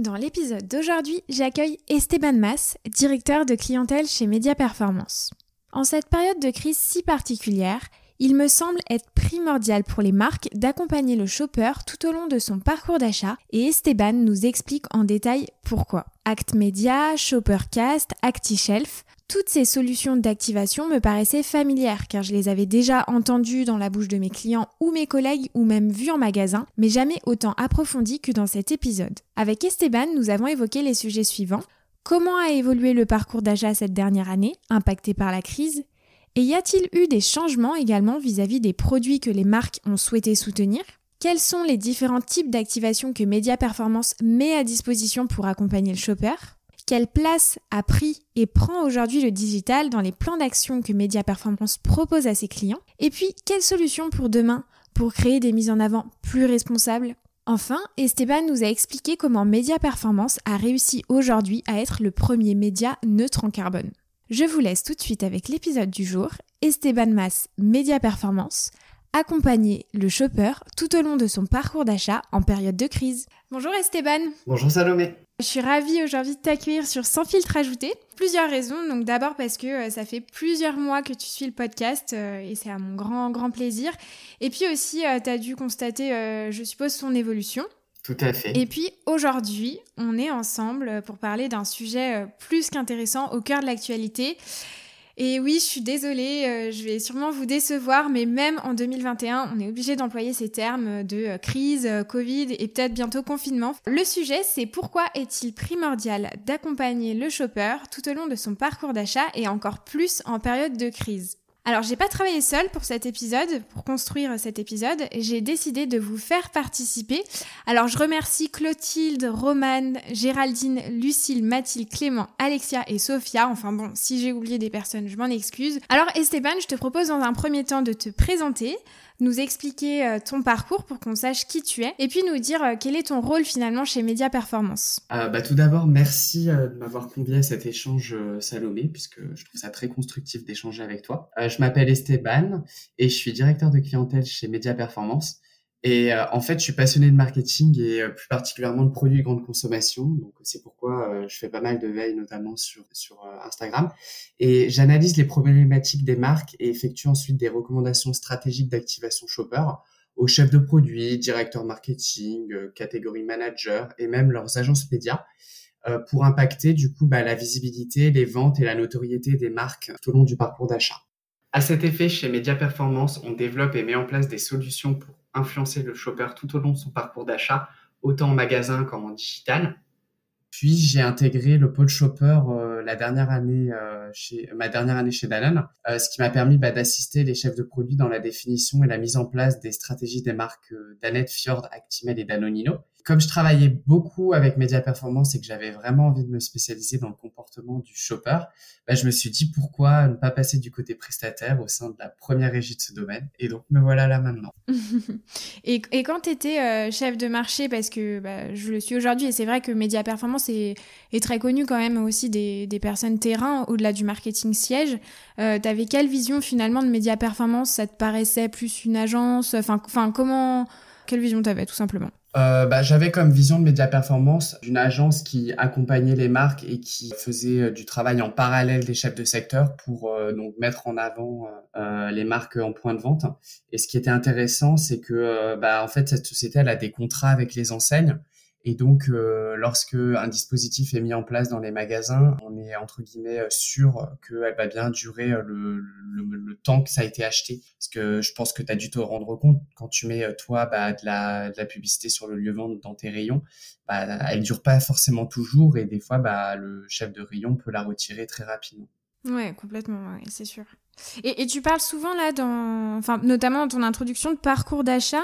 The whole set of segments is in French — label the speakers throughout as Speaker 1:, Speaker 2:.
Speaker 1: Dans l'épisode d'aujourd'hui, j'accueille Esteban Mas, directeur de clientèle chez Media Performance. En cette période de crise si particulière, il me semble être primordial pour les marques d'accompagner le shopper tout au long de son parcours d'achat et Esteban nous explique en détail pourquoi. Act Media, Shoppercast, ActiShelf, toutes ces solutions d'activation me paraissaient familières car je les avais déjà entendues dans la bouche de mes clients ou mes collègues ou même vues en magasin, mais jamais autant approfondies que dans cet épisode. Avec Esteban, nous avons évoqué les sujets suivants. Comment a évolué le parcours d'achat cette dernière année, impacté par la crise? Et y a-t-il eu des changements également vis-à-vis des produits que les marques ont souhaité soutenir? Quels sont les différents types d'activation que Media Performance met à disposition pour accompagner le shopper? Quelle place a pris et prend aujourd'hui le digital dans les plans d'action que Media Performance propose à ses clients Et puis, quelles solutions pour demain pour créer des mises en avant plus responsables? Enfin, Esteban nous a expliqué comment Media Performance a réussi aujourd'hui à être le premier média neutre en carbone. Je vous laisse tout de suite avec l'épisode du jour, Esteban Mas, Media Performance, accompagner le shopper tout au long de son parcours d'achat en période de crise. Bonjour Esteban.
Speaker 2: Bonjour Salomé.
Speaker 1: Je suis ravie aujourd'hui de t'accueillir sur Sans filtre ajouté. Plusieurs raisons. Donc d'abord parce que euh, ça fait plusieurs mois que tu suis le podcast euh, et c'est à mon grand grand plaisir. Et puis aussi, euh, tu as dû constater, je suppose, son évolution.
Speaker 2: Tout à fait.
Speaker 1: Et puis aujourd'hui, on est ensemble pour parler d'un sujet plus qu'intéressant au cœur de l'actualité. Et oui, je suis désolée, euh, je vais sûrement vous décevoir, mais même en 2021, on est obligé d'employer ces termes de euh, crise, euh, Covid et peut-être bientôt confinement. Le sujet, c'est pourquoi est-il primordial d'accompagner le shopper tout au long de son parcours d'achat et encore plus en période de crise? Alors, j'ai pas travaillé seule pour cet épisode, pour construire cet épisode. J'ai décidé de vous faire participer. Alors, je remercie Clotilde, Romane, Géraldine, Lucille, Mathilde, Clément, Alexia et Sophia. Enfin bon, si j'ai oublié des personnes, je m'en excuse. Alors, Esteban, je te propose dans un premier temps de te présenter, nous expliquer euh, ton parcours pour qu'on sache qui tu es et puis nous dire euh, quel est ton rôle finalement chez Media Performance.
Speaker 2: Euh, bah, tout d'abord, merci de m'avoir convié à cet échange Salomé puisque je trouve ça très constructif d'échanger avec toi. je m'appelle Esteban et je suis directeur de clientèle chez Media Performance. Et euh, en fait, je suis passionné de marketing et euh, plus particulièrement de produits de grande consommation. Donc, c'est pourquoi euh, je fais pas mal de veille, notamment sur, sur Instagram. Et j'analyse les problématiques des marques et effectue ensuite des recommandations stratégiques d'activation shopper aux chefs de produits, directeurs marketing, catégorie manager et même leurs agences médias pour impacter du coup bah, la visibilité, les ventes et la notoriété des marques tout au long du parcours d'achat. À cet effet, chez Media Performance, on développe et met en place des solutions pour influencer le shopper tout au long de son parcours d'achat, autant en magasin qu'en digital. Puis j'ai intégré le pôle shopper euh, la dernière année euh, chez ma dernière année chez Danone, euh, ce qui m'a permis bah, d'assister les chefs de produits dans la définition et la mise en place des stratégies des marques Danette, Fjord, Actimel et Danonino. Comme je travaillais beaucoup avec Media Performance et que j'avais vraiment envie de me spécialiser dans le comportement du shopper, bah, je me suis dit pourquoi ne pas passer du côté prestataire au sein de la première régie de ce domaine? Et donc me voilà là maintenant.
Speaker 1: et, quand tu étais chef de marché, parce que bah, je le suis aujourd'hui, et c'est vrai que Media Performance est, très connu quand même aussi des, personnes terrain au-delà du marketing siège. Euh, T'avais quelle vision finalement de média performance? Ça te paraissait plus une agence? Enfin, comment Quelle vision t'avais tout simplement?
Speaker 2: Euh, bah, j'avais comme vision de média performance une agence qui accompagnait les marques et qui faisait euh, du travail en parallèle des chefs de secteur pour euh, donc mettre en avant les marques en point de vente. Et ce qui était intéressant, c'est que bah, en fait cette société elle a des contrats avec les enseignes Et donc, euh, lorsque un dispositif est mis en place dans les magasins, on est entre guillemets sûr qu'elle va bien durer le, le, temps que ça a été acheté. Parce que je pense que tu as dû te rendre compte quand tu mets toi bah, de, la, publicité sur le lieu vente dans tes rayons, bah, elle dure pas forcément toujours et des fois bah, le chef de rayon peut la retirer très rapidement.
Speaker 1: Ouais, complètement, c'est sûr. Et, tu parles souvent là, dans, enfin, notamment dans ton introduction, de parcours d'achat.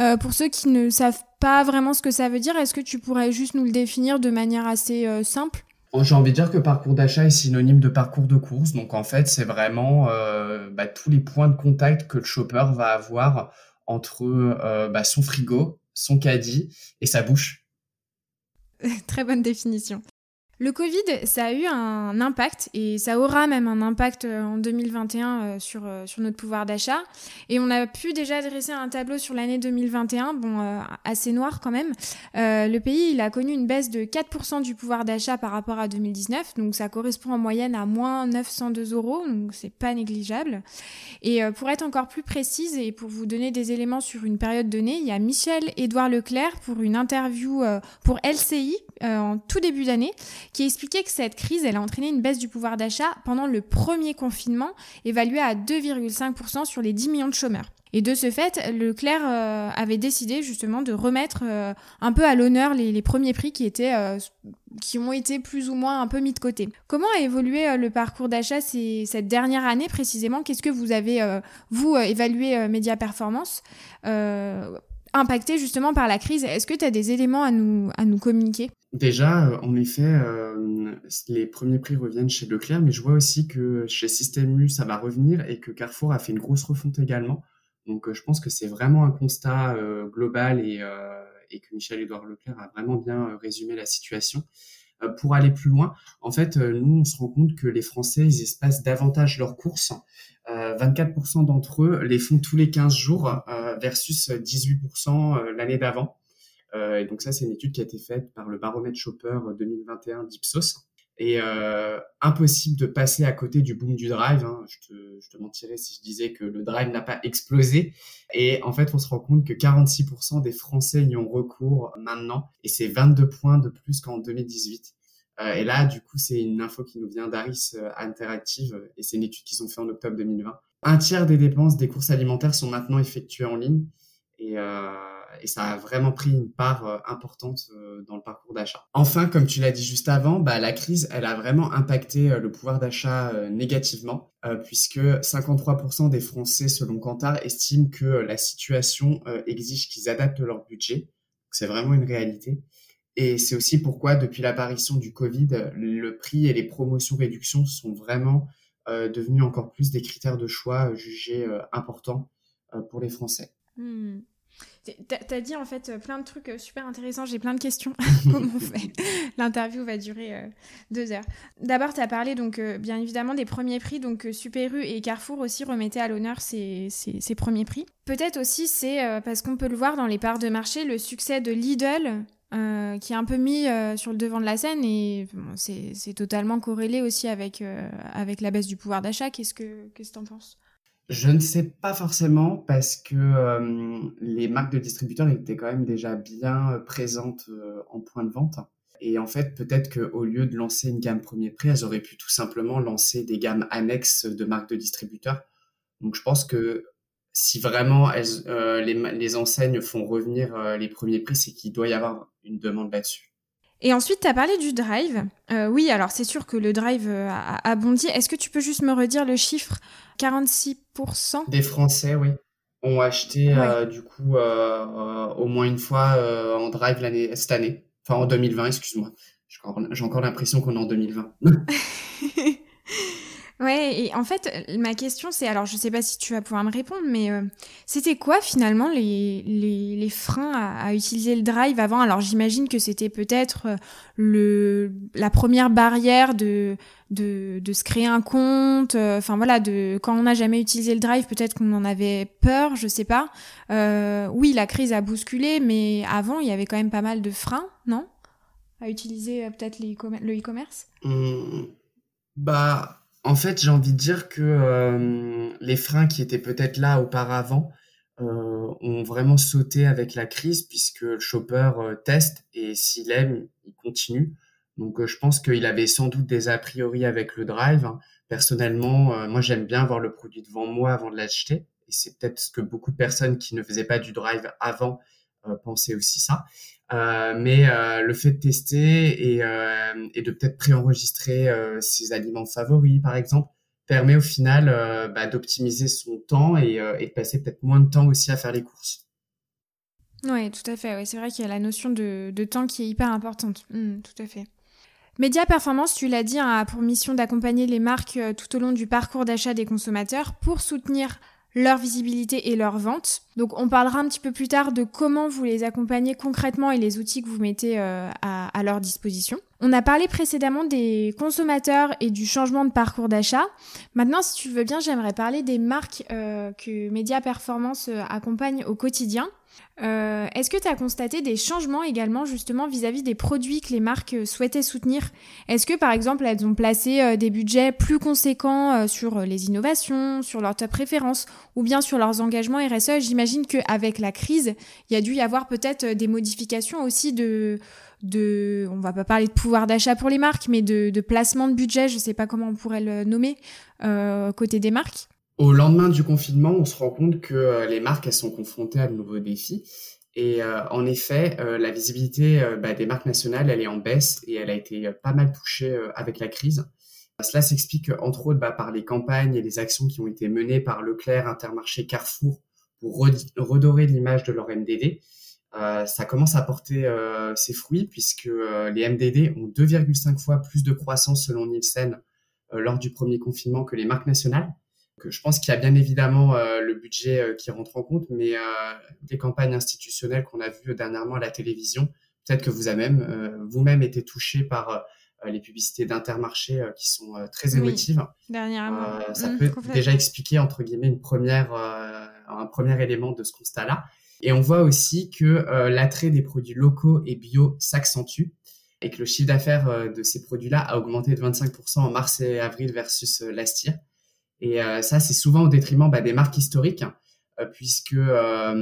Speaker 1: Euh, pour ceux qui ne savent pas vraiment ce que ça veut dire, est-ce que tu pourrais juste nous le définir de manière assez euh, simple?
Speaker 2: Oh, j'ai envie de dire que parcours d'achat est synonyme de parcours de course. Donc en fait, c'est vraiment euh, bah, tous les points de contact que le shopper va avoir entre bah, son frigo, son caddie et sa bouche.
Speaker 1: Très bonne définition. Le Covid, ça a eu un impact et ça aura même un impact euh, en 2021 euh, sur, euh, sur notre pouvoir d'achat. Et on a pu déjà dresser un tableau sur l'année 2021, bon, assez noir quand même. le pays, il a connu une baisse de 4% du pouvoir d'achat par rapport à 2019, donc ça correspond en moyenne à moins 902 euros, donc c'est pas négligeable. Et pour être encore plus précise et pour vous donner des éléments sur une période donnée, il y a Michel-Édouard Leclerc pour une interview pour LCI en tout début d'année qui expliquait que cette crise, a entraîné une baisse du pouvoir d'achat pendant le premier confinement, évalué à 2,5% sur les 10 millions de chômeurs. Et de ce fait, Leclerc euh, avait décidé justement de remettre euh, un peu à l'honneur les, premiers prix qui euh, qui ont été plus ou moins un peu mis de côté. Comment a évolué le parcours d'achat cette dernière année précisément? Qu'est-ce que vous avez vous évalué Média Performance? Impacté justement par la crise Est-ce que tu as des éléments à nous à nous communiquer?
Speaker 2: Déjà, euh, en effet, euh, les premiers prix reviennent chez Leclerc, mais je vois aussi que chez Système U, ça va revenir et que Carrefour a fait une grosse refonte également. Donc, euh, je pense que c'est vraiment un constat global et, et que Michel-Édouard Leclerc a vraiment bien résumé la situation. Pour aller plus loin, en fait, nous, on se rend compte que les Français, ils espacent davantage leurs courses. 24% d'entre eux les font tous les 15 jours versus 18% l'année d'avant. Euh, et donc ça, c'est une étude qui a été faite par le baromètre Shopper 2021 d'Ipsos. Et euh, impossible de passer à côté du boom du drive. Hein. Je, te, je, te, mentirais si je disais que le drive n'a pas explosé. Et en fait, on se rend compte que 46% des Français y ont recours maintenant. Et c'est 22 points de plus qu'en 2018. Euh, et là, du coup, c'est une info qui nous vient d'Aris euh, Interactive. Et c'est une étude qu'ils ont fait en octobre 2020. Un tiers des dépenses des courses alimentaires sont maintenant effectuées en ligne. Et euh, et ça a vraiment pris une part euh, importante euh, dans le parcours d'achat. Enfin, comme tu l'as dit juste avant, bah, la crise, elle a vraiment impacté euh, le pouvoir d'achat négativement, puisque 53% des Français, selon Kantar, estiment que la situation exige qu'ils adaptent leur budget. C'est vraiment une réalité. Et c'est aussi pourquoi, depuis l'apparition du Covid, le prix et les promotions réductions sont vraiment devenus encore plus des critères de choix jugés importants pour les Français.
Speaker 1: Hmm. T'as dit en fait plein de trucs euh, super intéressants, j'ai plein de questions. Comment on fait? L'interview va durer euh, deux heures. D'abord, tu as parlé donc euh, bien évidemment des premiers prix, donc Super U et Carrefour aussi remettaient à l'honneur ces, ces, premiers prix. Peut-être aussi c'est parce qu'on peut le voir dans les parts de marché, le succès de Lidl qui est un peu mis sur le devant de la scène et c'est totalement corrélé aussi avec, avec la baisse du pouvoir d'achat. Qu'est-ce que tu en penses?
Speaker 2: Je ne sais pas forcément parce que euh, les marques de distributeurs étaient quand même déjà bien euh, présentes euh, en point de vente. Et en fait, peut-être qu'au lieu de lancer une gamme premier prix, elles auraient pu tout simplement lancer des gammes annexes de marques de distributeurs. Donc je pense que si vraiment les, les, enseignes font revenir les premiers prix, c'est qu'il doit y avoir une demande là-dessus.
Speaker 1: Et ensuite, tu as parlé du drive. Euh, oui, alors c'est sûr que le drive euh, a, bondi. Est-ce que tu peux juste me redire le chiffre? 46%
Speaker 2: Des Français, oui, ont acheté euh, du coup au moins une fois en drive l'année, cette année. Enfin, en 2020, excuse-moi. J'ai encore l'impression qu'on est en 2020.
Speaker 1: Ouais, et en fait, ma question c'est, alors je sais pas si tu vas pouvoir me répondre, mais euh, c'était quoi finalement les, les, les freins à, utiliser le drive avant? Alors j'imagine que c'était peut-être euh, le la première barrière de, de, de se créer un compte, euh, enfin voilà, de quand on n'a jamais utilisé le drive, peut-être qu'on en avait peur, je sais pas. oui, la crise a bousculé, mais avant il y avait quand même pas mal de freins, non? À utiliser peut-être le e-commerce?
Speaker 2: Mmh, Bah en fait, j'ai envie de dire que euh, les freins qui étaient peut-être là auparavant, ont vraiment sauté avec la crise puisque le shopper teste et s'il aime, il continue. Donc je pense qu'il avait sans doute des a priori avec le drive. Hein. Personnellement, moi j'aime bien avoir le produit devant moi avant de l'acheter et c'est peut-être ce que beaucoup de personnes qui ne faisaient pas du drive avant pensaient aussi ça. Euh, mais euh, le fait de tester et, euh, de peut-être préenregistrer ses aliments favoris, par exemple, permet au final bah, d'optimiser son temps et, de passer peut-être moins de temps aussi à faire les courses.
Speaker 1: Oui, tout à fait. Ouais, c'est vrai qu'il y a la notion de, de, temps qui est hyper importante. Mmh, tout à fait. Média Performance, tu l'as dit, hein, a pour mission d'accompagner les marques tout au long du parcours d'achat des consommateurs pour soutenir leur visibilité et leur vente. Donc on parlera un petit peu plus tard de comment vous les accompagnez concrètement et les outils que vous mettez euh, à, leur disposition. On a parlé précédemment des consommateurs et du changement de parcours d'achat. Maintenant, si tu veux bien, j'aimerais parler des marques euh, que Média Performance euh, accompagne au quotidien. Euh, est-ce que tu as constaté des changements également justement vis-à-vis des produits que les marques euh, souhaitaient soutenir? Est-ce que par exemple elles ont placé euh, des budgets plus conséquents sur les innovations, sur leurs top préférences ou bien sur leurs engagements RSE J'imagine qu'avec la crise, il y a dû y avoir peut-être des modifications aussi de, on va pas parler de pouvoir d'achat pour les marques, mais de, placement de budget, je sais pas comment on pourrait le nommer, côté des marques.
Speaker 2: Au lendemain du confinement, on se rend compte que euh, les marques elles sont confrontées à de nouveaux défis. Et euh, en effet, euh, la visibilité bah, des marques nationales, elle est en baisse et elle a été pas mal touchée avec la crise. Cela s'explique entre autres bah, par les campagnes et les actions qui ont été menées par Leclerc, Intermarché, Carrefour pour redorer l'image de leur MDD. ça commence à porter ses fruits puisque les MDD ont 2,5 fois plus de croissance selon Nielsen lors du premier confinement que les marques nationales je pense qu'il y a bien évidemment euh, le budget euh, qui rentre en compte, mais euh, des campagnes institutionnelles qu'on a vues dernièrement à la télévision, peut-être que vous avez même vous-même été touché par les publicités d'Intermarché qui sont très émotives.
Speaker 1: dernièrement.
Speaker 2: ça mmh, peut déjà expliquer entre guillemets une première, un premier élément de ce constat-là. Et on voit aussi que l'attrait des produits locaux et bio s'accentue et que le chiffre d'affaires de ces produits-là a augmenté de 25% en mars et avril versus last year. Et euh, ça, c'est souvent au détriment bah, des marques historiques, euh, puisque euh,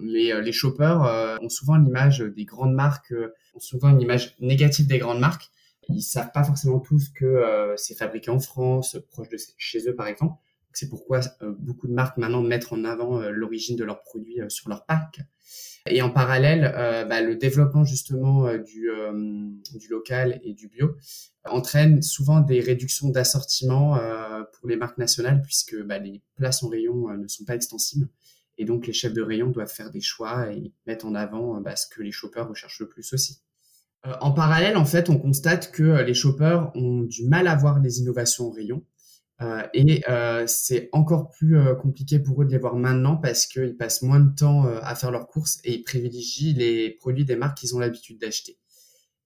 Speaker 2: les, les shoppers ont souvent l'image des grandes marques, ont souvent une image négative des grandes marques. Ils savent pas forcément tous que c'est fabriqué en France, proche de chez eux par exemple. C'est pourquoi beaucoup de marques maintenant mettent en avant l'origine de leurs produits sur leur pack. Et en parallèle, euh, bah, le développement justement euh, du, euh, du local et du bio entraîne souvent des réductions d'assortiment pour les marques nationales puisque bah, les places en rayon ne sont pas extensibles. Et donc les chefs de rayon doivent faire des choix et mettre en avant bah, ce que les shoppers recherchent le plus aussi. en parallèle, en fait, on constate que les shoppers ont du mal à voir les innovations en rayon euh, et euh, c'est encore plus euh, compliqué pour eux de les voir maintenant parce qu'ils passent moins de temps à faire leurs courses et ils privilégient les produits des marques qu'ils ont l'habitude d'acheter.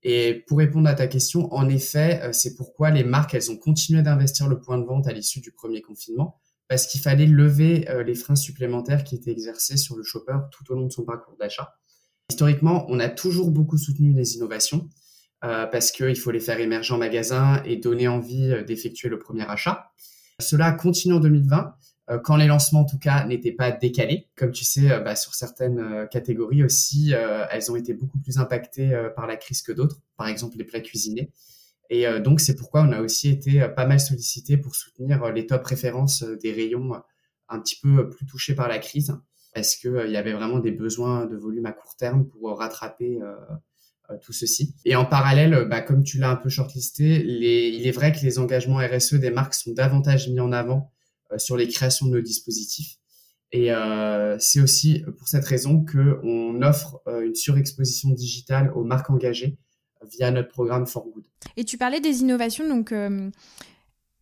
Speaker 2: Et pour répondre à ta question, en effet, c'est pourquoi les marques, elles ont continué d'investir le point de vente à l'issue du premier confinement, parce qu'il fallait lever les freins supplémentaires qui étaient exercés sur le shopper tout au long de son parcours d'achat. Historiquement, on a toujours beaucoup soutenu les innovations, euh, parce qu'il faut les faire émerger en magasin et donner envie euh, d'effectuer le premier achat. Cela continue en 2020 euh, quand les lancements en tout cas n'étaient pas décalés. Comme tu sais, bah, sur certaines catégories aussi, elles ont été beaucoup plus impactées par la crise que d'autres, par exemple les plats cuisinés. Et donc c'est pourquoi on a aussi été pas mal sollicité pour soutenir les top références des rayons un petit peu plus touchés par la crise, parce qu'il y avait vraiment des besoins de volume à court terme pour rattraper euh, tout ceci. Et en parallèle, euh, bah, comme tu l'as un peu shortlisté, les, il est vrai que les engagements RSE des marques sont davantage mis en avant euh, sur les créations de nos dispositifs. Et euh, c'est aussi pour cette raison que on offre une surexposition digitale aux marques engagées via notre programme For Good.
Speaker 1: Et tu parlais des innovations, donc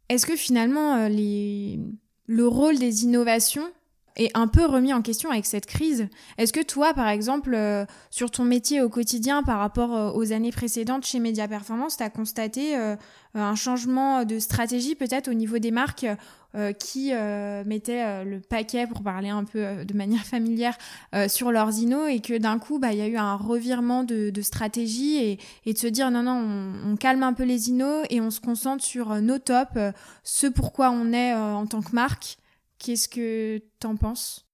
Speaker 1: est-ce que finalement les... le rôle des innovations est un peu remis en question avec cette crise. Est-ce que toi, par exemple, euh, sur ton métier au quotidien par rapport euh, aux années précédentes chez Media Performance, tu as constaté euh, un changement de stratégie peut-être au niveau des marques qui mettaient le paquet, pour parler un peu de manière familière, sur leurs inos et que d'un coup, bah, il y a eu un revirement de, stratégie et, et, de se dire non, non, on, on, calme un peu les inos et on se concentre sur nos tops, ce pourquoi on est en tant que marque Qu'est-ce que t'en penses?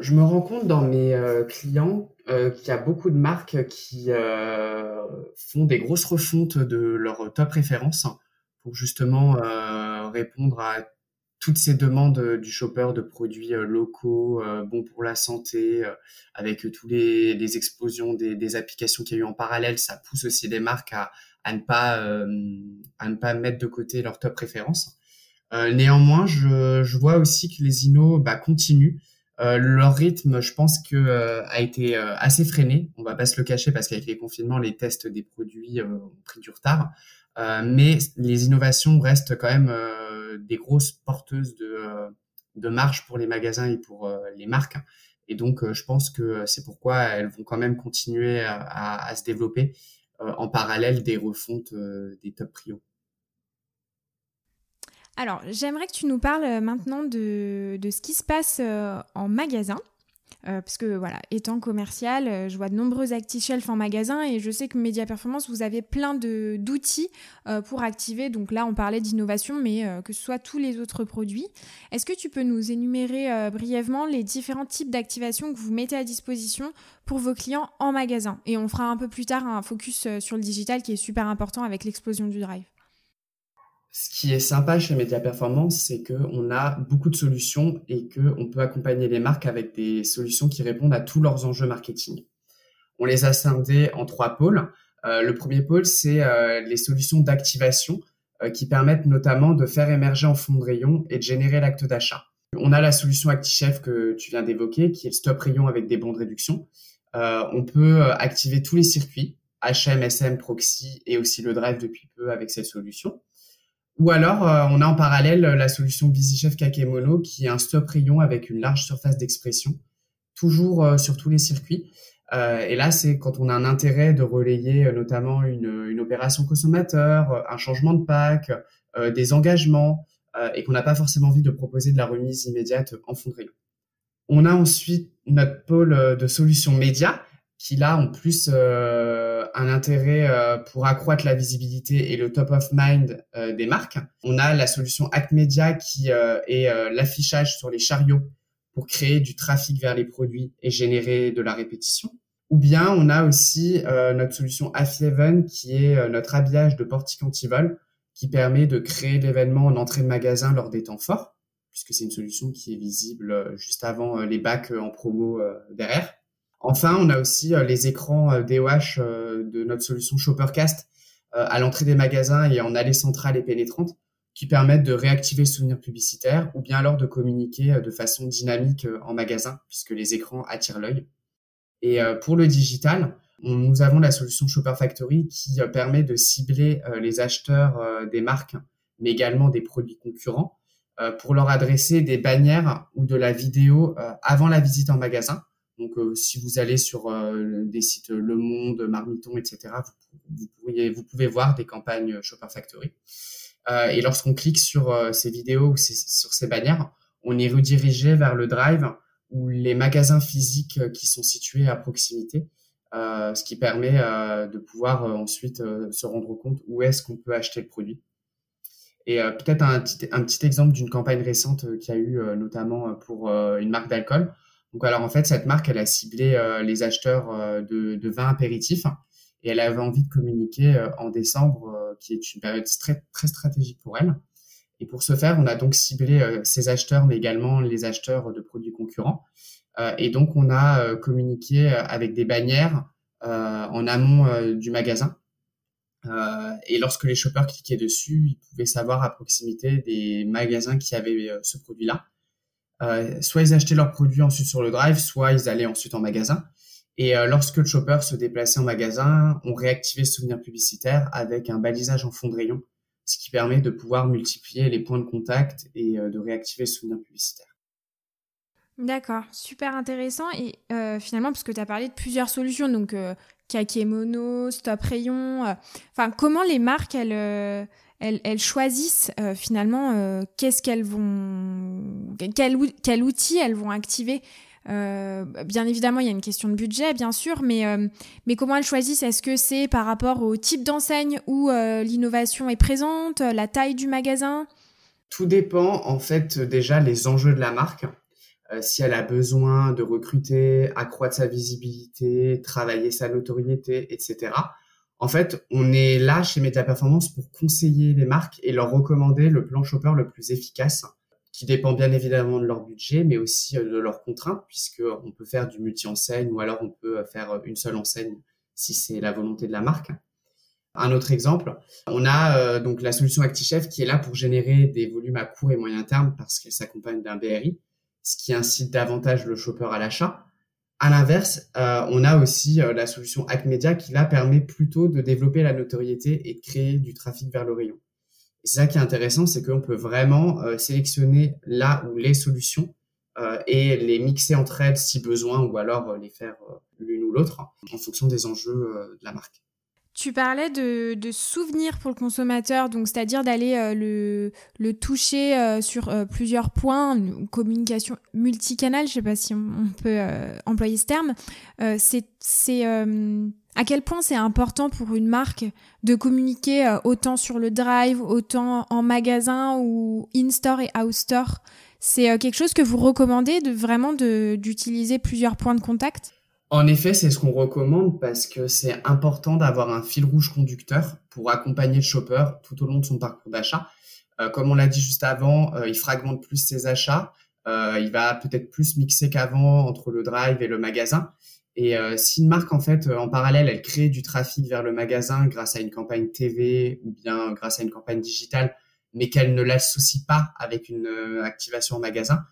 Speaker 2: Je me rends compte dans mes euh, clients euh, qu'il y a beaucoup de marques qui euh, font des grosses refontes de leurs top références pour justement répondre à toutes ces demandes du shopper de produits locaux, bons pour la santé, avec tous les, les explosions des, applications qu'il y a eu en parallèle, ça pousse aussi des marques à, ne pas à ne pas mettre de côté leurs top références. Néanmoins, je, je vois aussi que les innos bah, continuent euh, leur rythme, je pense que euh, a été euh, assez freiné. On va pas se le cacher parce qu'avec les confinements, les tests des produits ont pris du retard. mais les innovations restent quand même des grosses porteuses de, de marge pour les magasins et pour les marques. Et donc, je pense que c'est pourquoi elles vont quand même continuer à, à se développer en parallèle des refontes des top prios.
Speaker 1: Alors, j'aimerais que tu nous parles euh, maintenant de, ce qui se passe euh, en magasin. Euh, parce que voilà, étant commercial, je vois de nombreux ActiShelf en magasin et je sais que Media Performance, vous avez plein d'outils pour activer. Donc là, on parlait d'innovation, mais que ce soit tous les autres produits. Est-ce que tu peux nous énumérer brièvement les différents types d'activation que vous mettez à disposition pour vos clients en magasin? Et on fera un peu plus tard un focus sur le digital qui est super important avec l'explosion du drive.
Speaker 2: Ce qui est sympa chez Media Performance, c'est qu'on a beaucoup de solutions et qu'on peut accompagner les marques avec des solutions qui répondent à tous leurs enjeux marketing. On les a scindés en trois pôles. Euh, le premier pôle, c'est euh, les solutions d'activation euh, qui permettent notamment de faire émerger en fond de rayon et de générer l'acte d'achat. On a la solution ActiChef que tu viens d'évoquer, qui est le stop rayon avec des bons de réduction. on peut activer tous les circuits, HM, SM, Proxy et aussi le Drive depuis peu avec cette solution. Ou alors, euh, on a en parallèle euh, la solution VisiChef Kakemono qui est un stop rayon avec une large surface d'expression, toujours euh, sur tous les circuits. et là, c'est quand on a un intérêt de relayer notamment une, une opération consommateur, un changement de pack, des engagements, et qu'on n'a pas forcément envie de proposer de la remise immédiate en fond de rayon. On a ensuite notre pôle de solutions médias qui là ont plus euh, un intérêt euh, pour accroître la visibilité et le top of mind euh, des marques. On a la solution Act Media qui est l'affichage sur les chariots pour créer du trafic vers les produits et générer de la répétition. Ou bien on a aussi notre solution Affy-Even qui est notre habillage de portique anti-vol qui permet de créer l'événement en entrée de magasin lors des temps forts puisque c'est une solution qui est visible juste avant les bacs en promo derrière. Enfin, on a aussi euh, les écrans euh, DOH euh, de notre solution Shoppercast à l'entrée des magasins et en allée centrale et pénétrante qui permettent de réactiver le souvenir publicitaire ou bien alors de communiquer de façon dynamique en magasin puisque les écrans attirent l'œil. Et pour le digital, nous avons la solution Shopper Factory qui permet de cibler les acheteurs des marques mais également des produits concurrents pour leur adresser des bannières ou de la vidéo avant la visite en magasin donc, euh, si vous allez sur euh, des sites Le Monde, Marmiton, etc., vous, pouvez voir des campagnes Shopper Factory. Euh, et lorsqu'on clique sur ces vidéos ou sur ces bannières, on est redirigé vers le drive ou les magasins physiques qui sont situés à proximité, ce qui permet de pouvoir ensuite se rendre compte où est-ce qu'on peut acheter le produit. Et peut-être un, un, petit exemple d'une campagne récente qui a eu notamment pour une marque d'alcool. Donc alors en fait, cette marque, elle a ciblé euh, les acheteurs euh, de, de, vins apéritifs et elle avait envie de communiquer euh, en décembre, qui est une période très, très stratégique pour elle. Et pour ce faire, on a donc ciblé ces acheteurs, mais également les acheteurs de produits concurrents. et donc, on a communiqué avec des bannières en amont du magasin. et lorsque les shoppers cliquaient dessus, ils pouvaient savoir à proximité des magasins qui avaient ce produit-là. Euh, soit ils achetaient leurs produits ensuite sur le drive, soit ils allaient ensuite en magasin. Et euh, lorsque le shopper se déplaçait en magasin, on réactivait ce souvenir publicitaire avec un balisage en fond de rayon, ce qui permet de pouvoir multiplier les points de contact et euh, de réactiver ce souvenir publicitaire.
Speaker 1: D'accord, super intéressant. Et finalement, parce que tu as parlé de plusieurs solutions, donc Kakemono, Stop Rayon, enfin, comment les marques, elles choisissent euh, finalement euh, qu'est-ce qu'elles vont, quel, quel, outil elles vont activer. Euh, bien évidemment, il y a une question de budget, bien sûr, mais, mais comment elles choisissent? Est-ce que c'est par rapport au type d'enseigne où l'innovation est présente, la taille du magasin?
Speaker 2: Tout dépend, en fait, déjà les enjeux de la marque. si elle a besoin de recruter, accroître sa visibilité, travailler sa notoriété, etc. En fait, on est là chez Media Performance pour conseiller les marques et leur recommander le plan shopper le plus efficace, qui dépend bien évidemment de leur budget, mais aussi de leurs contraintes, puisque on peut faire du multi-enseigne ou alors on peut faire une seule enseigne si c'est la volonté de la marque. Un autre exemple, on a euh, donc la solution ActiChef qui est là pour générer des volumes à court et moyen terme parce qu'elle s'accompagne d'un BRI, ce qui incite davantage le shopper à l'achat. À l'inverse, euh, on a aussi euh, la solution Media qui là permet plutôt de développer la notoriété et de créer du trafic vers le rayon. C'est ça qui est intéressant, c'est qu'on peut vraiment sélectionner là où les solutions et les mixer entre elles si besoin ou alors les faire l'une ou l'autre en fonction des enjeux de la marque.
Speaker 1: Tu parlais de, de souvenirs pour le consommateur, donc c'est-à-dire d'aller euh, le, le, toucher euh, sur euh, plusieurs points, une communication multicanal, je sais pas si on, peut employer ce terme. c'est c'est à quel point c'est important pour une marque de communiquer autant sur le drive, autant en magasin ou in-store et out-store? C'est quelque chose que vous recommandez de vraiment d'utiliser plusieurs points de contact?
Speaker 2: En effet, c'est ce qu'on recommande parce que c'est important d'avoir un fil rouge conducteur pour accompagner le shopper tout au long de son parcours d'achat. Euh, comme on l'a dit juste avant, euh, il fragmente plus ses achats. Euh, il va peut-être plus mixer qu'avant entre le drive et le magasin. Et si une marque, en fait, en parallèle, elle crée du trafic vers le magasin grâce à une campagne TV ou bien grâce à une campagne digitale, mais qu'elle ne l'associe pas avec une activation en magasin,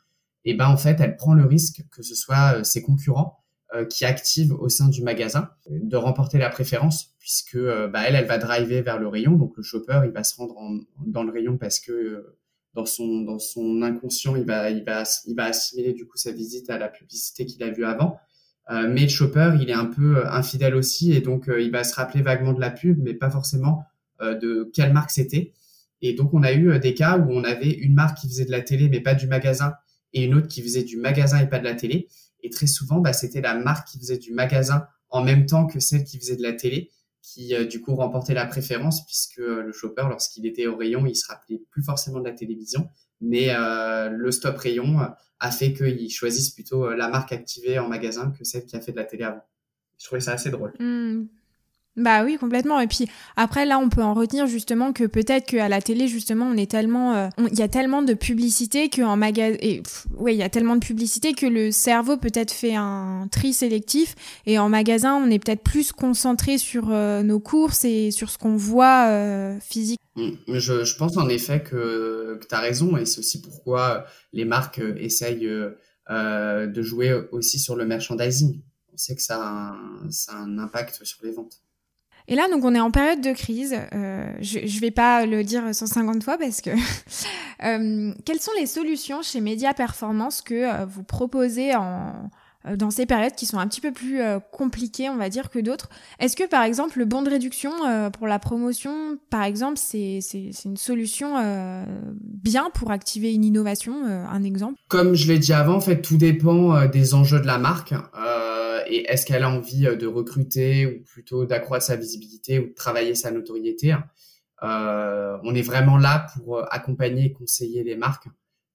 Speaker 2: et eh ben en fait, elle prend le risque que ce soit ses concurrents euh, qui active au sein du magasin de remporter la préférence puisque euh, bah, elle elle va driver vers le rayon. Donc le shopper il va se rendre dans le rayon parce que euh, dans son dans son inconscient il va il va il va assimiler du coup sa visite à la publicité qu'il a vue avant. Mais le shopper il est un peu infidèle aussi et donc il va se rappeler vaguement de la pub mais pas forcément de quelle marque c'était. Et donc on a eu des cas où on avait une marque qui faisait de la télé mais pas du magasin et une autre qui faisait du magasin et pas de la télé et très souvent, bah, c'était la marque qui faisait du magasin en même temps que celle qui faisait de la télé qui euh, du coup remportait la préférence puisque euh, le shopper lorsqu'il était au rayon il se rappelait plus forcément de la télévision mais euh, le stop rayon a fait qu'il choisisse plutôt la marque activée en magasin que celle qui a fait de la télé avant. Je trouvais ça assez drôle.
Speaker 1: Mmh. Bah oui, complètement. Et puis après, là, on peut en retenir justement que peut-être qu'à la télé, justement, on est tellement, euh, il y a tellement de publicité qu'en magasin, et ouais, il y a tellement de publicité que le cerveau peut-être fait un tri sélectif. Et en magasin, on est peut-être plus concentré sur euh, nos courses et sur ce qu'on voit euh, physique.
Speaker 2: Mmh. Je, pense en effet que, que tu as raison et c'est aussi pourquoi les marques essayent de jouer aussi sur le merchandising. On sait que ça a un impact sur les ventes.
Speaker 1: Et là, donc, on est en période de crise. Euh, je ne vais pas le dire 150 fois parce que... euh, quelles sont les solutions chez Média Performance que euh, vous proposez en, dans ces périodes qui sont un petit peu plus compliquées, on va dire, que d'autres? Est-ce que, par exemple, le bon de réduction pour la promotion, par exemple, c'est une solution bien pour activer une innovation Un exemple?
Speaker 2: Comme je l'ai dit avant, en fait, tout dépend des enjeux de la marque et est-ce qu'elle a envie euh, de recruter ou plutôt d'accroître sa visibilité ou de travailler sa notoriété. Euh, on est vraiment là pour euh, accompagner et conseiller les marques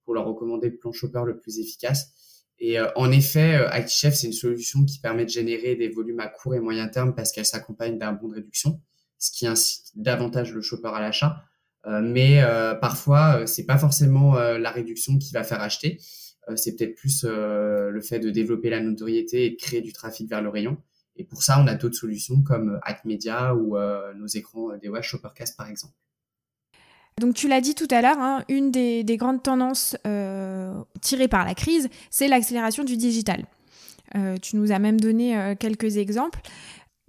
Speaker 2: pour leur recommander le plan shopper le plus efficace. Et en effet, ActiChef, c'est une solution qui permet de générer des volumes à court et moyen terme parce qu'elle s'accompagne d'un bon de réduction, ce qui incite davantage le shopper à l'achat. mais parfois, c'est pas forcément la réduction qui va faire acheter. Euh, c'est peut-être plus euh, le fait de développer la notoriété et de créer du trafic vers le rayon. Et pour ça, on a d'autres solutions comme Hack Media ou euh, nos écrans des Shoppercast par exemple.
Speaker 1: Donc tu l'as dit tout à l'heure, hein, une des, grandes tendances tirées par la crise, c'est l'accélération du digital. tu nous as même donné quelques exemples.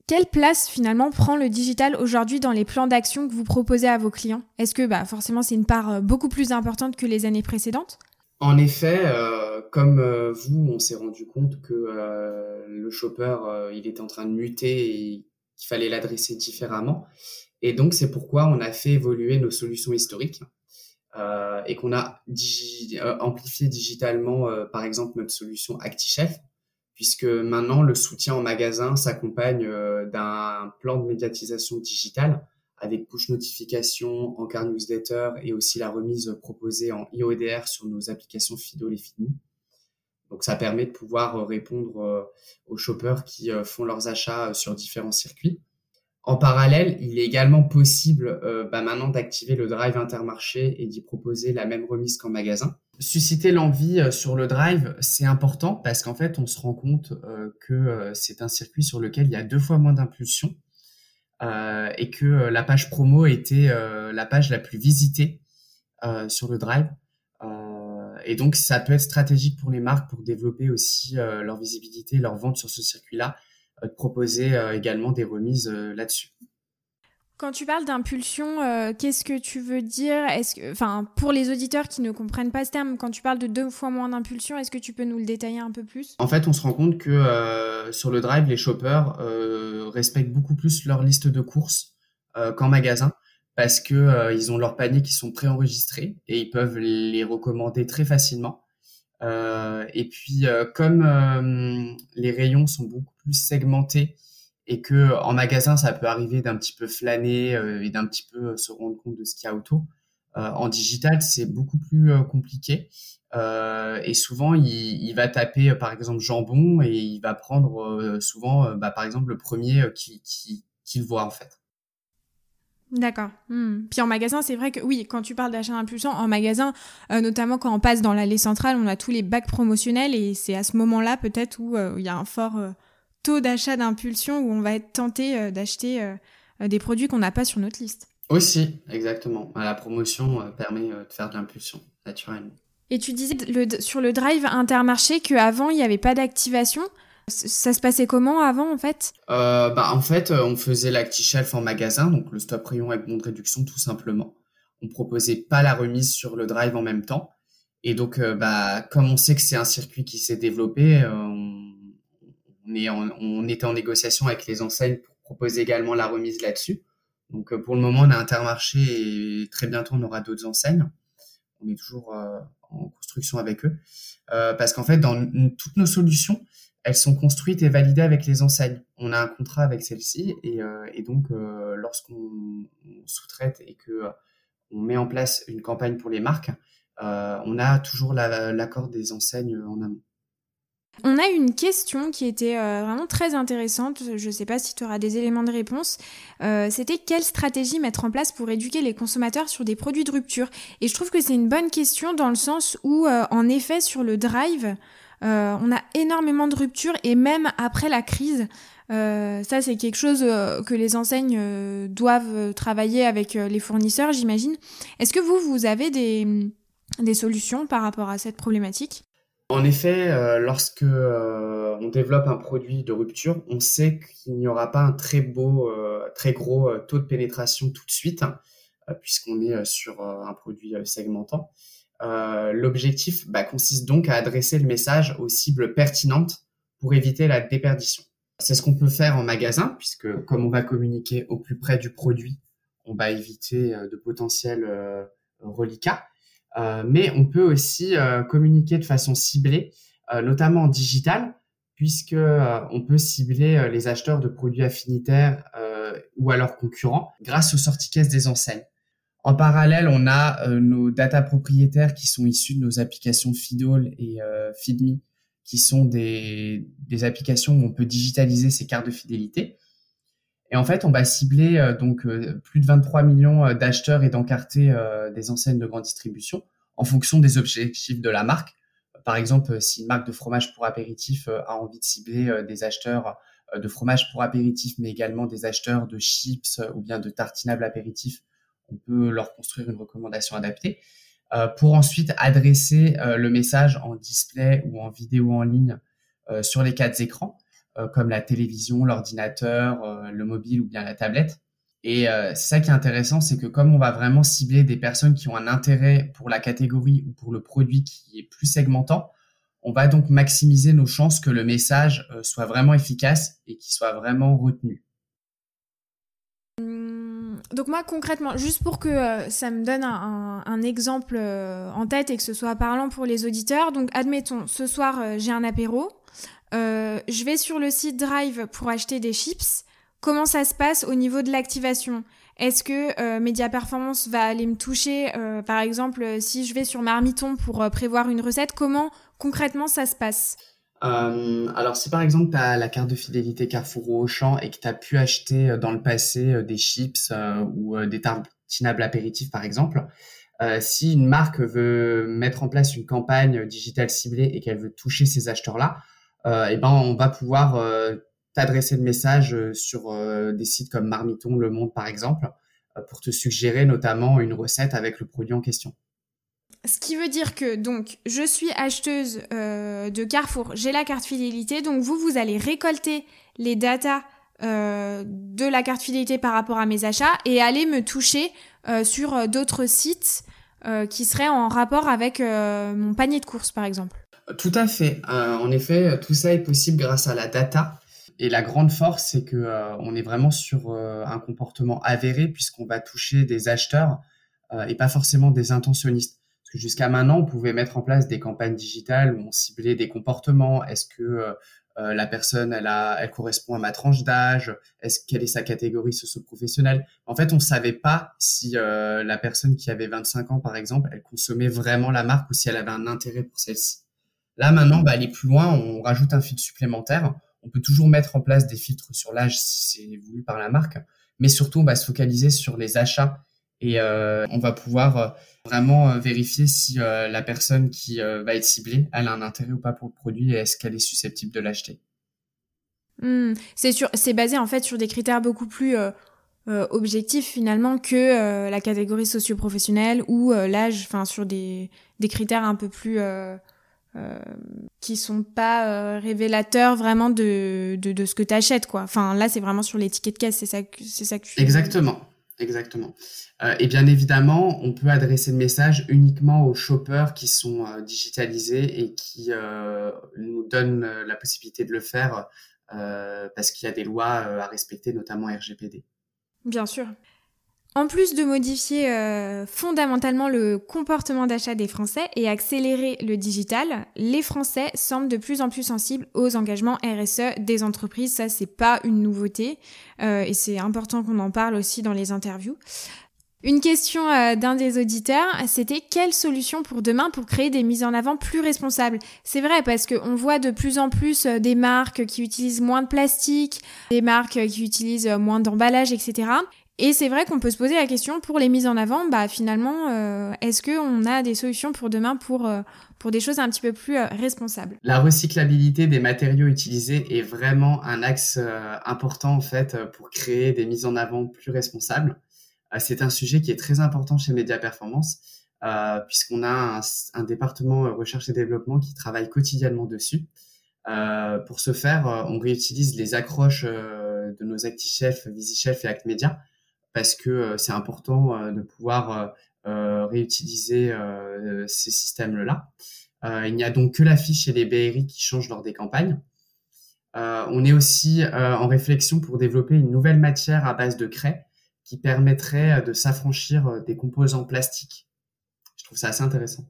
Speaker 1: Quelle place finalement prend le digital aujourd'hui dans les plans d'action que vous proposez à vos clients? Est-ce que bah, forcément c'est une part beaucoup plus importante que les années précédentes?
Speaker 2: En effet, euh, comme euh, vous, on s'est rendu compte que euh, le shopper, il était en train de muter et qu'il fallait l'adresser différemment. Et donc, c'est pourquoi on a fait évoluer nos solutions historiques et qu'on a amplifié digitalement, par exemple, notre solution ActiChef, puisque maintenant, le soutien en magasin s'accompagne d'un plan de médiatisation digitale avec push notification, encart newsletter et aussi la remise proposée en IODR sur nos applications Fido et Fini. Donc ça permet de pouvoir répondre aux shoppers qui font leurs achats sur différents circuits. En parallèle, il est également possible euh, bah, maintenant d'activer le drive intermarché et d'y proposer la même remise qu'en magasin. Susciter l'envie euh, sur le drive, c'est important parce qu'en fait, on se rend compte euh, que c'est un circuit sur lequel il y a deux fois moins d'impulsion et que la page promo était la page la plus visitée sur le drive. et donc, ça peut être stratégique pour les marques pour développer aussi leur visibilité, leur vente sur ce circuit-là de proposer euh, également des remises euh, là-dessus.
Speaker 1: Quand tu parles d'impulsion, euh, qu'est-ce que tu veux dire? Enfin, pour les auditeurs qui ne comprennent pas ce terme, quand tu parles de deux fois moins d'impulsion, est-ce que tu peux nous le détailler un peu plus?
Speaker 2: En fait, on se rend compte que sur le drive, les shoppers respectent beaucoup plus leur liste de courses qu'en magasin parce que ils ont leurs paniers qui sont préenregistrés et ils peuvent les recommander très facilement. Euh, et puis, euh, comme euh, les rayons sont beaucoup plus segmentés et que en magasin, ça peut arriver d'un petit peu flâner et d'un petit peu se rendre compte de ce qu'il y a autour. en digital, c'est beaucoup plus compliqué. et souvent, il, va taper, par exemple, jambon et il va prendre souvent, bah, par exemple, le premier qu'il qui, qui voit en fait.
Speaker 1: D'accord. Hmm. Puis en magasin, c'est vrai que oui, quand tu parles d'achat impulsion, en magasin, euh, notamment quand on passe dans l'allée centrale, on a tous les bacs promotionnels et c'est à ce moment-là peut-être où euh, il y a un fort euh, taux d'achat d'impulsion où on va être tenté d'acheter des produits qu'on n'a pas sur notre liste.
Speaker 2: Aussi, exactement. La promotion permet de faire de l'impulsion, naturellement.
Speaker 1: Et tu disais sur le drive intermarché qu'avant, il n'y avait pas d'activation. Ça se passait comment avant en fait?
Speaker 2: Euh, bah, En fait, euh, on faisait l'ActiShelf en magasin, donc le stop rayon avec bon de réduction tout simplement. On proposait pas la remise sur le drive en même temps. Et donc, euh, bah, comme on sait que c'est un circuit qui s'est développé, on, est on était en négociation avec les enseignes pour proposer également la remise là-dessus. Donc, pour le moment, on a Intermarché et très bientôt, on aura d'autres enseignes. On est toujours en construction avec eux. parce qu'en fait, dans toutes nos solutions, elles sont construites et validées avec les enseignes. On a un contrat avec celles-ci et, euh, donc euh, lorsqu'on sous-traite et que euh, on met en place une campagne pour les marques, on a toujours l'accord des enseignes en amont.
Speaker 1: On a une question qui était vraiment très intéressante. Je ne sais pas si tu auras des éléments de réponse. C'était quelle stratégie mettre en place pour éduquer les consommateurs sur des produits de rupture? Et je trouve que c'est une bonne question dans le sens où, en effet, sur le drive, euh, on a énormément de ruptures et même après la crise, euh, ça c'est quelque chose euh, que les enseignes doivent travailler avec les fournisseurs, j'imagine. Est-ce que vous, vous avez des solutions par rapport à cette problématique?
Speaker 2: En effet, lorsque on développe un produit de rupture, on sait qu'il n'y aura pas un très beau, très gros taux de pénétration tout de suite, puisqu'on est sur un produit segmentant. Euh, l'objectif bah, consiste donc à adresser le message aux cibles pertinentes pour éviter la déperdition. C'est ce qu'on peut faire en magasin, puisque comme on va communiquer au plus près du produit, on va éviter euh, de potentiels euh, reliquats. Mais on peut aussi communiquer de façon ciblée, notamment en digital, puisque on peut cibler les acheteurs de produits affinitaires ou à leurs concurrents grâce aux sorties caisses des enseignes. En parallèle, on a euh, nos data propriétaires qui sont issus de nos applications Fidol et euh, Feedme, qui sont des, des, applications où on peut digitaliser ses cartes de fidélité. Et en fait, on va cibler euh, donc plus de 23 millions d'acheteurs et d'encartés des enseignes de grande distribution en fonction des objectifs de la marque. Par exemple, si une marque de fromage pour apéritif a envie de cibler des acheteurs de fromage pour apéritif, mais également des acheteurs de chips ou bien de tartinables apéritifs, on peut leur construire une recommandation adaptée euh, pour ensuite adresser euh, le message en display ou en vidéo en ligne euh, sur les quatre écrans, comme la télévision, l'ordinateur, le mobile ou bien la tablette. Et c'est ça qui est intéressant, c'est que comme on va vraiment cibler des personnes qui ont un intérêt pour la catégorie ou pour le produit qui est plus segmentant, on va donc maximiser nos chances que le message soit vraiment efficace et qu'il soit vraiment retenu.
Speaker 1: donc moi concrètement, juste pour que euh, ça me donne un, exemple euh, en tête et que ce soit parlant pour les auditeurs, donc admettons, ce soir euh, j'ai un apéro, je vais sur le site Drive pour acheter des chips. Comment ça se passe au niveau de l'activation? Est-ce que Media Performance va aller me toucher, par exemple, si je vais sur Marmiton pour prévoir une recette, comment concrètement ça se passe?
Speaker 2: Alors, si par exemple, tu as la carte de fidélité Carrefour ou Auchan et que tu as pu acheter dans le passé des chips ou des tartinables apéritifs, par exemple, si une marque veut mettre en place une campagne digitale ciblée et qu'elle veut toucher ces acheteurs-là, eh ben, on va pouvoir t'adresser le message euh, sur euh, des sites comme Marmiton, Le Monde par exemple, euh, pour te suggérer notamment une recette avec le produit en question.
Speaker 1: Ce qui veut dire que donc je suis acheteuse de Carrefour, j'ai la carte fidélité, donc vous vous allez récolter les datas de la carte fidélité par rapport à mes achats et aller me toucher sur d'autres sites qui seraient en rapport avec mon panier de courses par exemple.
Speaker 2: Tout à fait. en effet, tout ça est possible grâce à la data. Et la grande force, c'est que euh, on est vraiment sur euh, un comportement avéré puisqu'on va toucher des acheteurs euh, et pas forcément des intentionnistes. Parce que jusqu'à maintenant, on pouvait mettre en place des campagnes digitales où on ciblait des comportements. Est-ce que la personne, elle, elle correspond à ma tranche d'âge? Est-ce quelle est sa catégorie socio-professionnelle? En fait, on savait pas si la personne qui avait 25 ans, par exemple, elle consommait vraiment la marque ou si elle avait un intérêt pour celle-ci. Là, maintenant, bah, aller plus loin, on rajoute un fil supplémentaire on peut toujours mettre en place des filtres sur l'âge si c'est voulu par la marque, mais surtout on va se focaliser sur les achats et euh, on va pouvoir euh, vraiment euh, vérifier si la personne qui va être ciblée, elle a un intérêt ou pas pour le produit et est-ce qu'elle est susceptible de l'acheter.
Speaker 1: Hmm. c'est basé en fait sur des critères beaucoup plus objectifs finalement que la catégorie socio-professionnelle ou l'âge, enfin sur des critères un peu plus euh, qui sont pas euh, révélateurs vraiment de, de, de ce que tu achètes quoi. Enfin là c'est vraiment sur l'étiquette de caisse, c'est ça c'est ça que tu
Speaker 2: Exactement. Exactement. Euh, et bien évidemment, on peut adresser le message uniquement aux shoppers qui sont euh, digitalisés et qui nous donnent la possibilité de le faire parce qu'il y a des lois à respecter, notamment RGPD.
Speaker 1: Bien sûr. En plus de modifier euh, fondamentalement le comportement d'achat des Français et accélérer le digital, les Français semblent de plus en plus sensibles aux engagements RSE des entreprises. Ça, c'est pas une nouveauté euh, et c'est important qu'on en parle aussi dans les interviews. Une question euh, d'un des auditeurs, c'était quelle solution pour demain pour créer des mises en avant plus responsables? C'est vrai parce qu'on voit de plus en plus des marques qui utilisent moins de plastique, des marques qui utilisent moins d'emballage, etc. Et c'est vrai qu'on peut se poser la question pour les mises en avant, bah finalement, euh, est-ce qu'on a des solutions pour demain pour, euh, pour des choses un petit peu plus euh, responsables?
Speaker 2: La recyclabilité des matériaux utilisés est vraiment un axe important en fait pour créer des mises en avant plus responsables. c'est un sujet qui est très important chez Media Performance puisqu'on a un, un, département recherche et développement qui travaille quotidiennement dessus. pour ce faire, on réutilise les accroches de nos ActiChef, VisiChef et ActMedia parce que euh, c'est important euh, de pouvoir euh, réutiliser ces systèmes-là. il n'y a donc que l'affiche et les BRI qui changent lors des campagnes. on est aussi en réflexion pour développer une nouvelle matière à base de craie qui permettrait de s'affranchir des composants plastiques. Je trouve ça assez intéressant.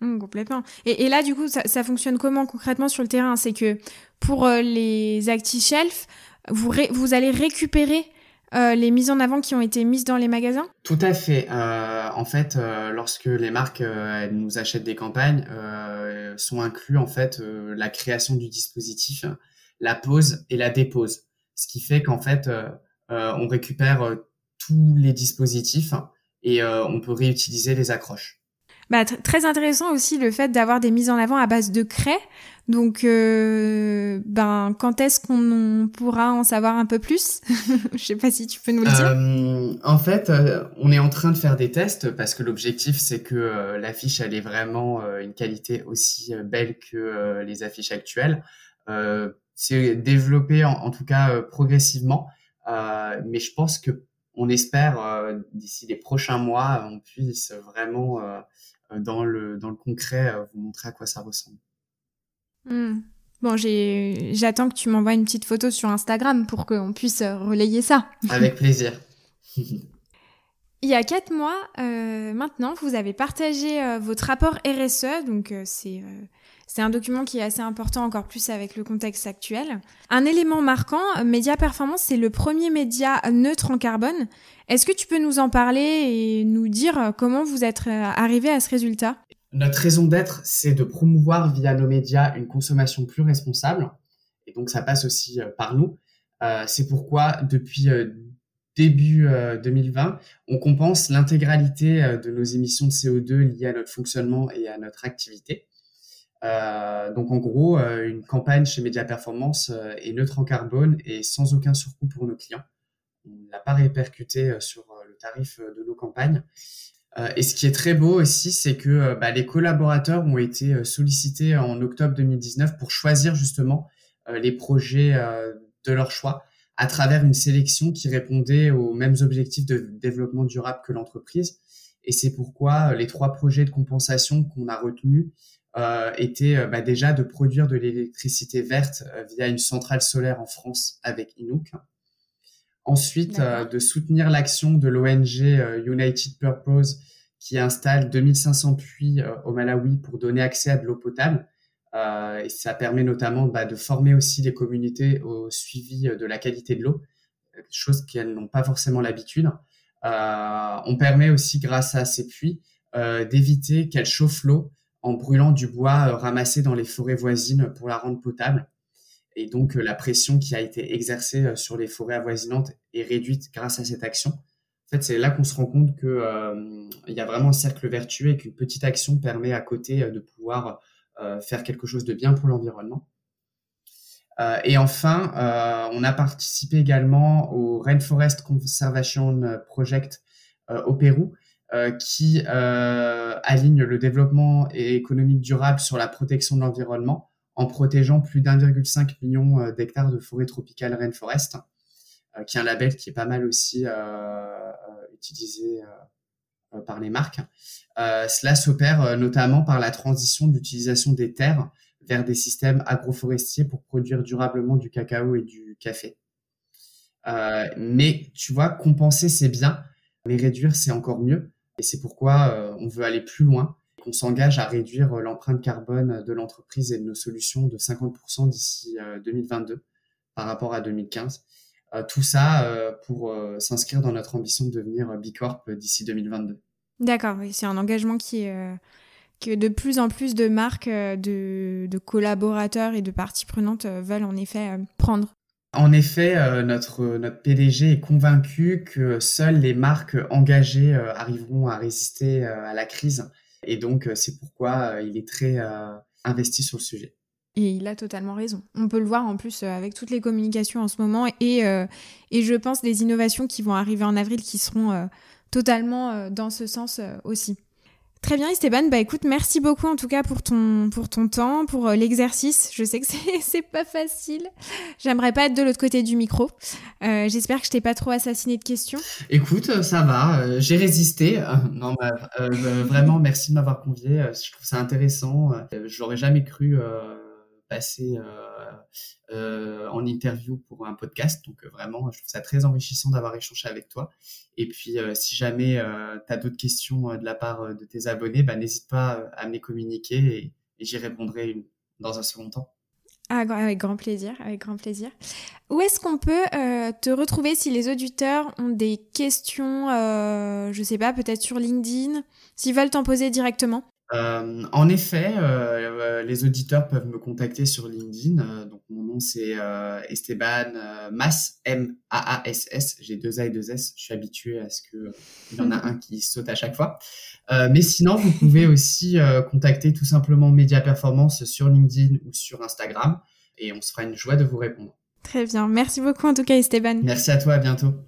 Speaker 1: Mmh, complètement. Et, là, du coup, ça, fonctionne comment concrètement sur le terrain? C'est que pour les ActiShelf, vous, vous allez récupérer euh, les mises en avant qui ont été mises dans les magasins?
Speaker 2: Tout à fait. Euh, en fait, euh, lorsque les marques nous achètent des campagnes, sont inclus en fait la création du dispositif, la pose et la dépose. Ce qui fait qu'en fait, on récupère tous les dispositifs et on peut réutiliser les accroches.
Speaker 1: Bah, très intéressant aussi le fait d'avoir des mises en avant à base de craie. Donc, euh, ben, quand est-ce qu'on pourra en savoir un peu plus? Je sais pas si tu peux nous le dire.
Speaker 2: Euh, en fait, euh, on est en train de faire des tests parce que l'objectif c'est que l'affiche elle ait vraiment une qualité aussi belle que les affiches actuelles. c'est développé en, en, tout cas progressivement, mais je pense que on espère d'ici les prochains mois on puisse vraiment dans le, dans le concret, euh, vous montrer à quoi ça ressemble.
Speaker 1: Hmm. Bon, j'attends que tu m'envoies une petite photo sur Instagram pour qu'on puisse euh, relayer ça.
Speaker 2: Avec plaisir.
Speaker 1: Il y a quatre mois euh, maintenant, vous avez partagé votre rapport RSE, donc c'est c'est un document qui est assez important encore plus avec le contexte actuel. Un élément marquant, Média Performance, c'est le premier média neutre en carbone. Est-ce que tu peux nous en parler et nous dire comment vous êtes euh, arrivé à ce résultat?
Speaker 2: Notre raison d'être, c'est de promouvoir via nos médias une consommation plus responsable. Et donc, ça passe aussi par nous. c'est pourquoi, depuis début 2020, on compense l'intégralité de nos émissions de CO2 liées à notre fonctionnement et à notre activité. Euh, donc en gros, euh, une campagne chez Média Performance euh, est neutre en carbone et sans aucun surcoût pour nos clients. On n'a pas répercuté sur le tarif de nos campagnes. et ce qui est très beau aussi, c'est que bah, les collaborateurs ont été sollicités en octobre 2019 pour choisir justement les projets de leur choix à travers une sélection qui répondait aux mêmes objectifs de développement durable que l'entreprise. Et c'est pourquoi les trois projets de compensation qu'on a retenus euh, était euh, bah, déjà de produire de l'électricité verte euh, via une centrale solaire en France avec Inuk. Ensuite, de soutenir l'action de l'ONG United Purpose qui installe 2500 puits au Malawi pour donner accès à de l'eau potable. Et ça permet notamment bah, de former aussi les communautés au suivi de la qualité de l'eau, chose qu'elles n'ont pas forcément l'habitude. on permet aussi, grâce à ces puits, d'éviter qu'elles chauffent l'eau en brûlant du bois euh, ramassé dans les forêts voisines pour la rendre potable. Et donc euh, la pression qui a été exercée euh, sur les forêts avoisinantes est réduite grâce à cette action. En fait, c'est là qu'on se rend compte que il y a vraiment un cercle vertueux et qu'une petite action permet à côté de pouvoir faire quelque chose de bien pour l'environnement. et enfin, on a participé également au Rainforest Conservation Project au Pérou, euh, qui euh, aligne le développement économique durable sur la protection de l'environnement en protégeant plus d'1,5 million euh, d'hectares de forêt tropicale rainforest, qui est un label qui est pas mal aussi utilisé par les marques. cela s'opère notamment par la transition d'utilisation des terres vers des systèmes agroforestiers pour produire durablement du cacao et du café. mais tu vois, compenser c'est bien, mais réduire c'est encore mieux. Et c'est pourquoi euh, on veut aller plus loin, qu'on s'engage à réduire euh, l'empreinte carbone de l'entreprise et de nos solutions de 50% d'ici 2022 euh, par rapport à 2015. Tout ça pour s'inscrire dans notre ambition de devenir Bicorp d'ici 2022.
Speaker 1: D'accord, oui, c'est un engagement qui que de plus en plus de marques, de, de collaborateurs et de parties prenantes veulent en effet prendre.
Speaker 2: En effet, euh, notre, notre PDG est convaincu que seules les marques engagées euh, arriveront à résister euh, à la crise. Et donc, c'est pourquoi il est très investi sur le sujet.
Speaker 1: Et il a totalement raison. On peut le voir en plus avec toutes les communications en ce moment et, et je pense des innovations qui vont arriver en avril qui seront totalement dans ce sens aussi. Très bien Esteban, bah écoute, merci beaucoup en tout cas pour ton, pour ton temps, pour euh, l'exercice. Je sais que c'est pas facile. J'aimerais pas être de l'autre côté du micro. Euh, J'espère que je t'ai pas trop assassiné de questions.
Speaker 2: Écoute, euh, ça va, euh, j'ai résisté. non, bah, vraiment, merci de m'avoir convié. Je trouve ça intéressant. Je l'aurais jamais cru passer euh, euh, en interview pour un podcast. Donc euh, vraiment, je trouve ça très enrichissant d'avoir échangé avec toi. Et puis, si jamais tu as d'autres questions de la part de tes abonnés, bah, n'hésite pas à me les communiquer et, j'y répondrai dans un second temps.
Speaker 1: Ah, avec grand plaisir, avec grand plaisir. Où est-ce qu'on peut te retrouver si les auditeurs ont des questions, euh, je sais pas, peut-être sur LinkedIn, s'ils veulent t'en poser directement?
Speaker 2: Euh, en effet, euh, les auditeurs peuvent me contacter sur LinkedIn. Euh, donc mon nom c'est Esteban Mas M A A S S. J'ai deux A et deux S. Je suis habitué à ce que il y en a un qui saute à chaque fois. mais sinon, vous pouvez aussi contacter tout simplement Media Performance sur LinkedIn ou sur Instagram, et on se fera une joie de vous répondre.
Speaker 1: Très bien. Merci beaucoup en tout cas, Esteban.
Speaker 2: Merci à toi. À bientôt.